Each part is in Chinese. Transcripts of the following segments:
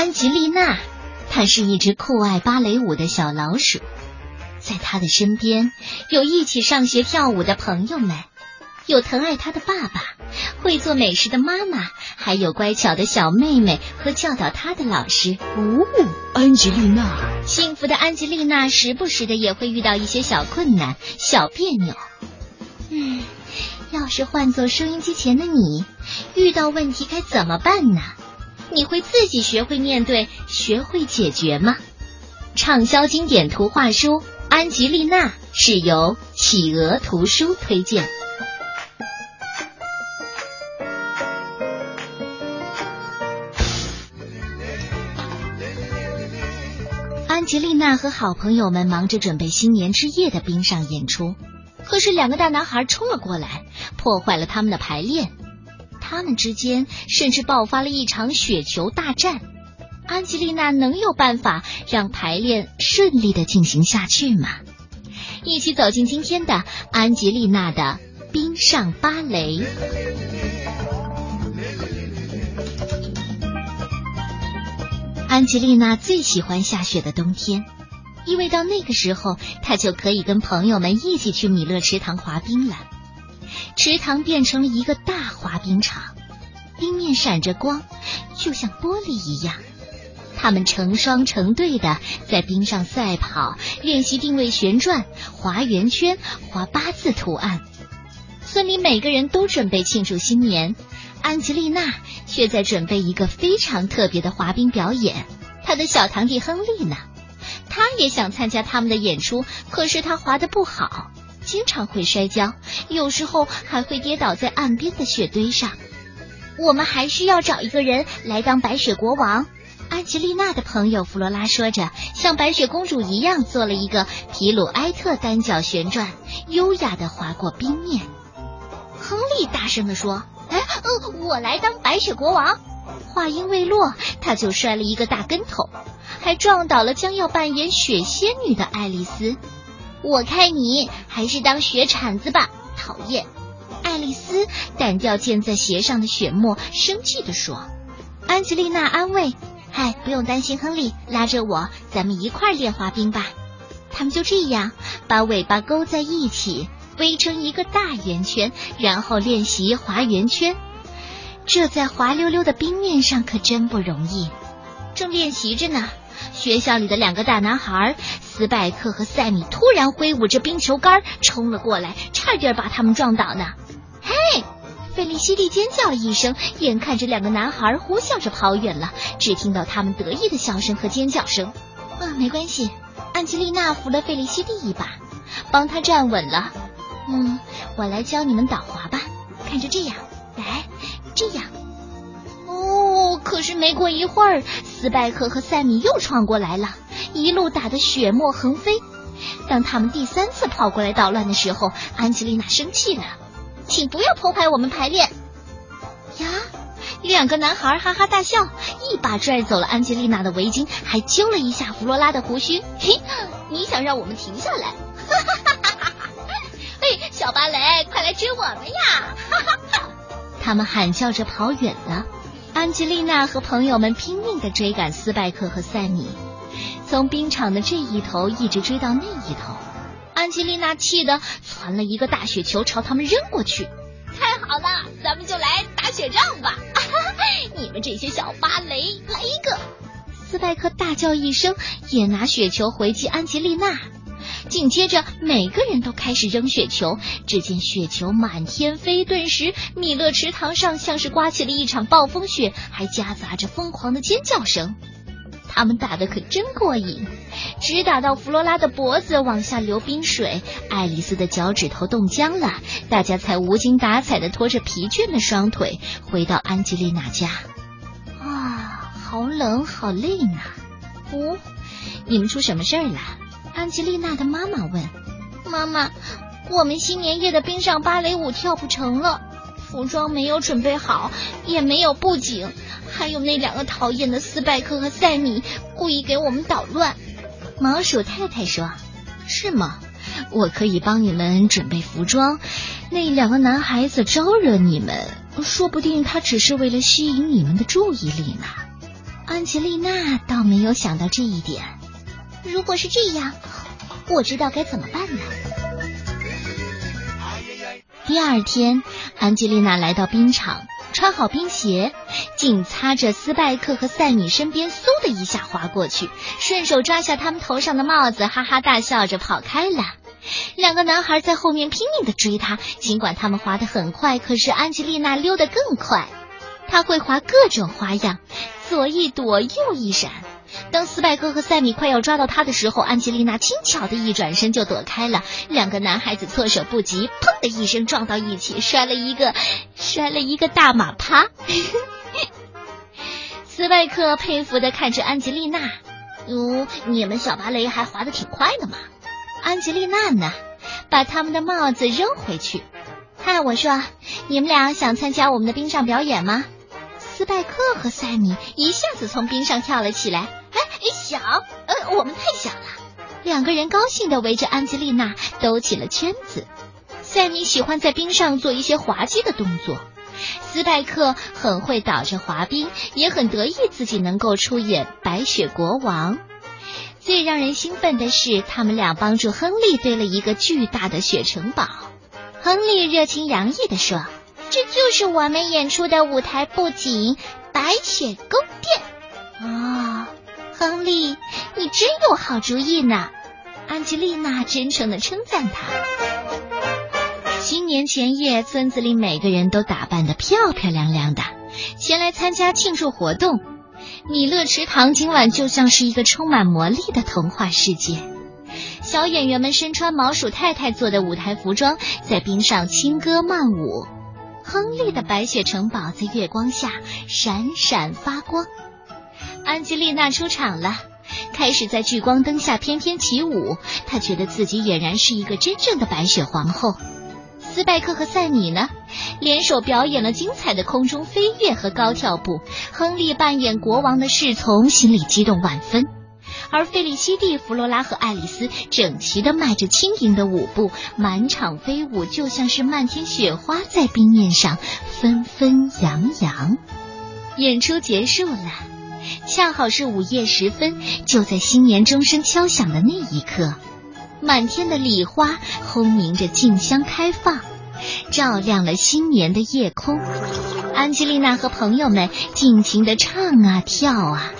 安吉丽娜，她是一只酷爱芭蕾舞的小老鼠，在她的身边有一起上学跳舞的朋友们，有疼爱她的爸爸，会做美食的妈妈，还有乖巧的小妹妹和教导她的老师。哦，安吉丽娜，幸福的安吉丽娜时不时的也会遇到一些小困难、小别扭。嗯，要是换做收音机前的你，遇到问题该怎么办呢？你会自己学会面对，学会解决吗？畅销经典图画书《安吉丽娜》是由企鹅图书推荐。安吉丽娜和好朋友们忙着准备新年之夜的冰上演出，可是两个大男孩冲了过来，破坏了他们的排练。他们之间甚至爆发了一场雪球大战。安吉丽娜能有办法让排练顺利的进行下去吗？一起走进今天的安吉丽娜的冰上芭蕾。安吉丽娜最喜欢下雪的冬天，因为到那个时候，她就可以跟朋友们一起去米勒池塘滑冰了。池塘变成了一个大滑冰场，冰面闪着光，就像玻璃一样。他们成双成对的在冰上赛跑，练习定位旋转、滑圆圈、划八字图案。村里每个人都准备庆祝新年，安吉丽娜却在准备一个非常特别的滑冰表演。她的小堂弟亨利呢？他也想参加他们的演出，可是他滑的不好。经常会摔跤，有时候还会跌倒在岸边的雪堆上。我们还需要找一个人来当白雪国王。安吉丽娜的朋友弗罗拉说着，像白雪公主一样做了一个皮鲁埃特单脚旋转，优雅的滑过冰面。亨利大声的说：“哎，嗯，我来当白雪国王。”话音未落，他就摔了一个大跟头，还撞倒了将要扮演雪仙女的爱丽丝。我看你还是当雪铲子吧，讨厌！爱丽丝掸掉溅在鞋上的雪沫，生气地说。安吉丽娜安慰：“嗨，不用担心，亨利，拉着我，咱们一块练滑冰吧。”他们就这样把尾巴勾在一起，围成一个大圆圈，然后练习滑圆圈。这在滑溜溜的冰面上可真不容易。正练习着呢。学校里的两个大男孩斯拜克和塞米突然挥舞着冰球杆冲了过来，差点把他们撞倒呢。嘿，费利西蒂尖叫了一声，眼看着两个男孩呼啸着跑远了，只听到他们得意的笑声和尖叫声。啊，没关系，安吉丽娜扶了费利西蒂一把，帮他站稳了。嗯，我来教你们倒滑吧，看着这样，来，这样。哦，可是没过一会儿。斯拜克和塞米又闯过来了，一路打得血沫横飞。当他们第三次跑过来捣乱的时候，安吉丽娜生气了：“请不要破坏我们排练！”呀，两个男孩哈哈大笑，一把拽走了安吉丽娜的围巾，还揪了一下弗罗拉的胡须。嘿，你想让我们停下来？哈哈哈哈哈！哎，小芭蕾，快来追我们呀！哈哈哈！他们喊叫着跑远了。安吉丽娜和朋友们拼命的追赶斯拜克和塞米，从冰场的这一头一直追到那一头。安吉丽娜气得攒了一个大雪球朝他们扔过去。太好了，咱们就来打雪仗吧！你们这些小芭蕾，来一个！斯拜克大叫一声，也拿雪球回击安吉丽娜。紧接着，每个人都开始扔雪球，只见雪球满天飞，顿时米勒池塘上像是刮起了一场暴风雪，还夹杂着疯狂的尖叫声。他们打的可真过瘾，直打到弗罗拉的脖子往下流冰水，爱丽丝的脚趾头冻僵了，大家才无精打采的拖着疲倦的双腿回到安吉丽娜家。啊，好冷，好累呢。哦，你们出什么事儿了？安吉丽娜的妈妈问：“妈妈，我们新年夜的冰上芭蕾舞跳不成了，服装没有准备好，也没有布景，还有那两个讨厌的斯拜克和塞米故意给我们捣乱。”毛鼠太太说：“是吗？我可以帮你们准备服装。那两个男孩子招惹你们，说不定他只是为了吸引你们的注意力呢。”安吉丽娜倒没有想到这一点。如果是这样，我知道该怎么办了。第二天，安吉丽娜来到冰场，穿好冰鞋，紧擦着斯拜克和塞米身边，嗖的一下滑过去，顺手抓下他们头上的帽子，哈哈大笑着跑开了。两个男孩在后面拼命的追他，尽管他们滑得很快，可是安吉丽娜溜得更快。她会滑各种花样，左一躲，右一闪。当斯派克和塞米快要抓到他的时候，安吉丽娜轻巧的一转身就躲开了。两个男孩子措手不及，砰的一声撞到一起，摔了一个摔了一个大马趴。斯拜克佩服的看着安吉丽娜：“嗯，你们小芭蕾还滑得挺快的嘛。”安吉丽娜呢，把他们的帽子扔回去。嗨，我说，你们俩想参加我们的冰上表演吗？斯拜克和塞米一下子从冰上跳了起来。哎，小，呃，我们太小了。两个人高兴的围着安吉丽娜兜起了圈子。塞米喜欢在冰上做一些滑稽的动作，斯派克很会倒着滑冰，也很得意自己能够出演白雪国王。最让人兴奋的是，他们俩帮助亨利堆了一个巨大的雪城堡。亨利热情洋溢地说：“这就是我们演出的舞台布景——白雪宫殿。”啊，亨利，你真有好主意呢！安吉丽娜真诚地称赞他。新年前夜，村子里每个人都打扮得漂漂亮亮的，前来参加庆祝活动。米勒池塘今晚就像是一个充满魔力的童话世界。小演员们身穿毛鼠太太做的舞台服装，在冰上轻歌曼舞。亨利的白雪城堡在月光下闪闪发光。安吉丽娜出场了，开始在聚光灯下翩翩起舞。她觉得自己俨然是一个真正的白雪皇后。斯拜克和赛米呢，联手表演了精彩的空中飞跃和高跳步。亨利扮演国王的侍从，心里激动万分；而费利西蒂、弗罗拉和爱丽丝整齐的迈着轻盈的舞步，满场飞舞，就像是漫天雪花在冰面上纷纷扬扬。演出结束了，恰好是午夜时分。就在新年钟声敲响的那一刻。满天的礼花轰鸣着，竞相开放，照亮了新年的夜空。安吉丽娜和朋友们尽情的唱啊跳啊，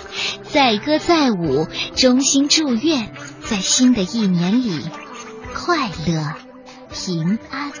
载歌载舞，衷心祝愿在新的一年里快乐平安。